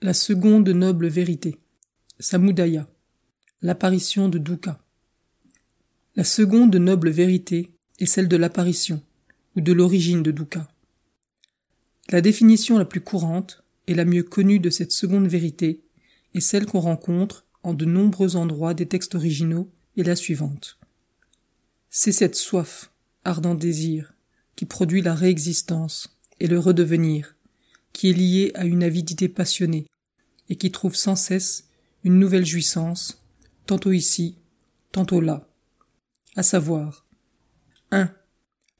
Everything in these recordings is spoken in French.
La seconde noble vérité. Samudaya. L'apparition de Dukkha. La seconde noble vérité est celle de l'apparition, ou de l'origine de Dukkha. La définition la plus courante et la mieux connue de cette seconde vérité est celle qu'on rencontre en de nombreux endroits des textes originaux et la suivante. C'est cette soif, ardent désir, qui produit la réexistence et le redevenir, qui est liée à une avidité passionnée et qui trouve sans cesse une nouvelle jouissance, tantôt ici, tantôt là, à savoir 1.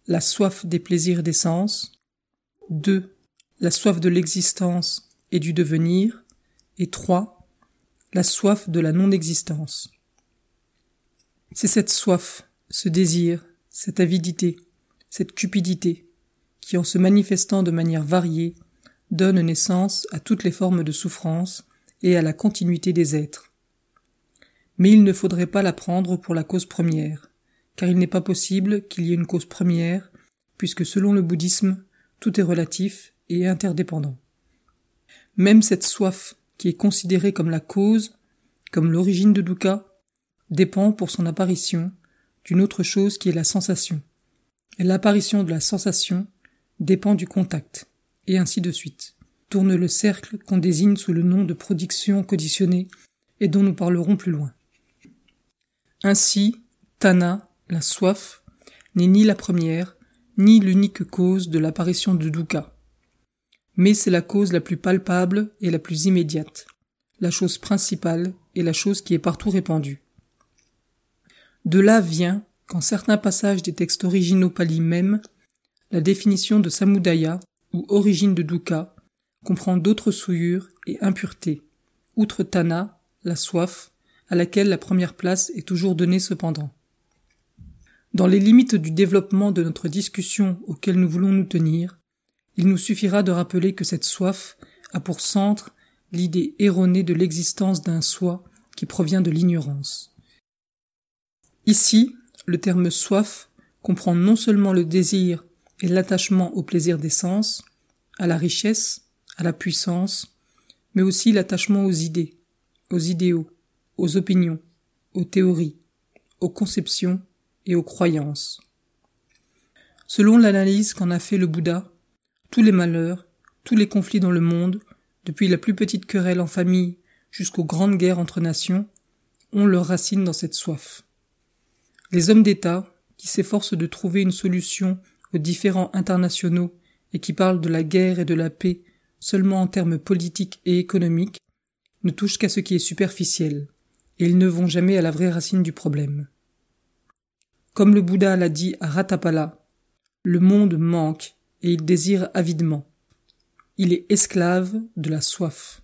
La soif des plaisirs des sens 2 la soif de l'existence et du devenir, et 3. La soif de la non-existence. C'est cette soif, ce désir, cette avidité, cette cupidité, qui en se manifestant de manière variée, donne naissance à toutes les formes de souffrance et à la continuité des êtres. Mais il ne faudrait pas la prendre pour la cause première, car il n'est pas possible qu'il y ait une cause première, puisque selon le bouddhisme, tout est relatif et interdépendant. Même cette soif, qui est considérée comme la cause, comme l'origine de Dukkha, dépend pour son apparition d'une autre chose qui est la sensation. L'apparition de la sensation dépend du contact, et ainsi de suite. Tourne le cercle qu'on désigne sous le nom de production conditionnée et dont nous parlerons plus loin. Ainsi, Tana, la soif, n'est ni la première, ni l'unique cause de l'apparition de Dukkha mais c'est la cause la plus palpable et la plus immédiate, la chose principale et la chose qui est partout répandue. De là vient, qu'en certains passages des textes originaux pali même, la définition de samudaya, ou origine de dukkha, comprend d'autres souillures et impuretés, outre tana, la soif, à laquelle la première place est toujours donnée cependant. Dans les limites du développement de notre discussion auquel nous voulons nous tenir, il nous suffira de rappeler que cette soif a pour centre l'idée erronée de l'existence d'un soi qui provient de l'ignorance. Ici, le terme soif comprend non seulement le désir et l'attachement au plaisir des sens, à la richesse, à la puissance, mais aussi l'attachement aux idées, aux idéaux, aux opinions, aux théories, aux conceptions et aux croyances. Selon l'analyse qu'en a fait le Bouddha, tous les malheurs, tous les conflits dans le monde, depuis la plus petite querelle en famille jusqu'aux grandes guerres entre nations, ont leur racine dans cette soif. Les hommes d'État, qui s'efforcent de trouver une solution aux différends internationaux et qui parlent de la guerre et de la paix seulement en termes politiques et économiques, ne touchent qu'à ce qui est superficiel, et ils ne vont jamais à la vraie racine du problème. Comme le Bouddha l'a dit à Ratapala, le monde manque et il désire avidement. Il est esclave de la soif.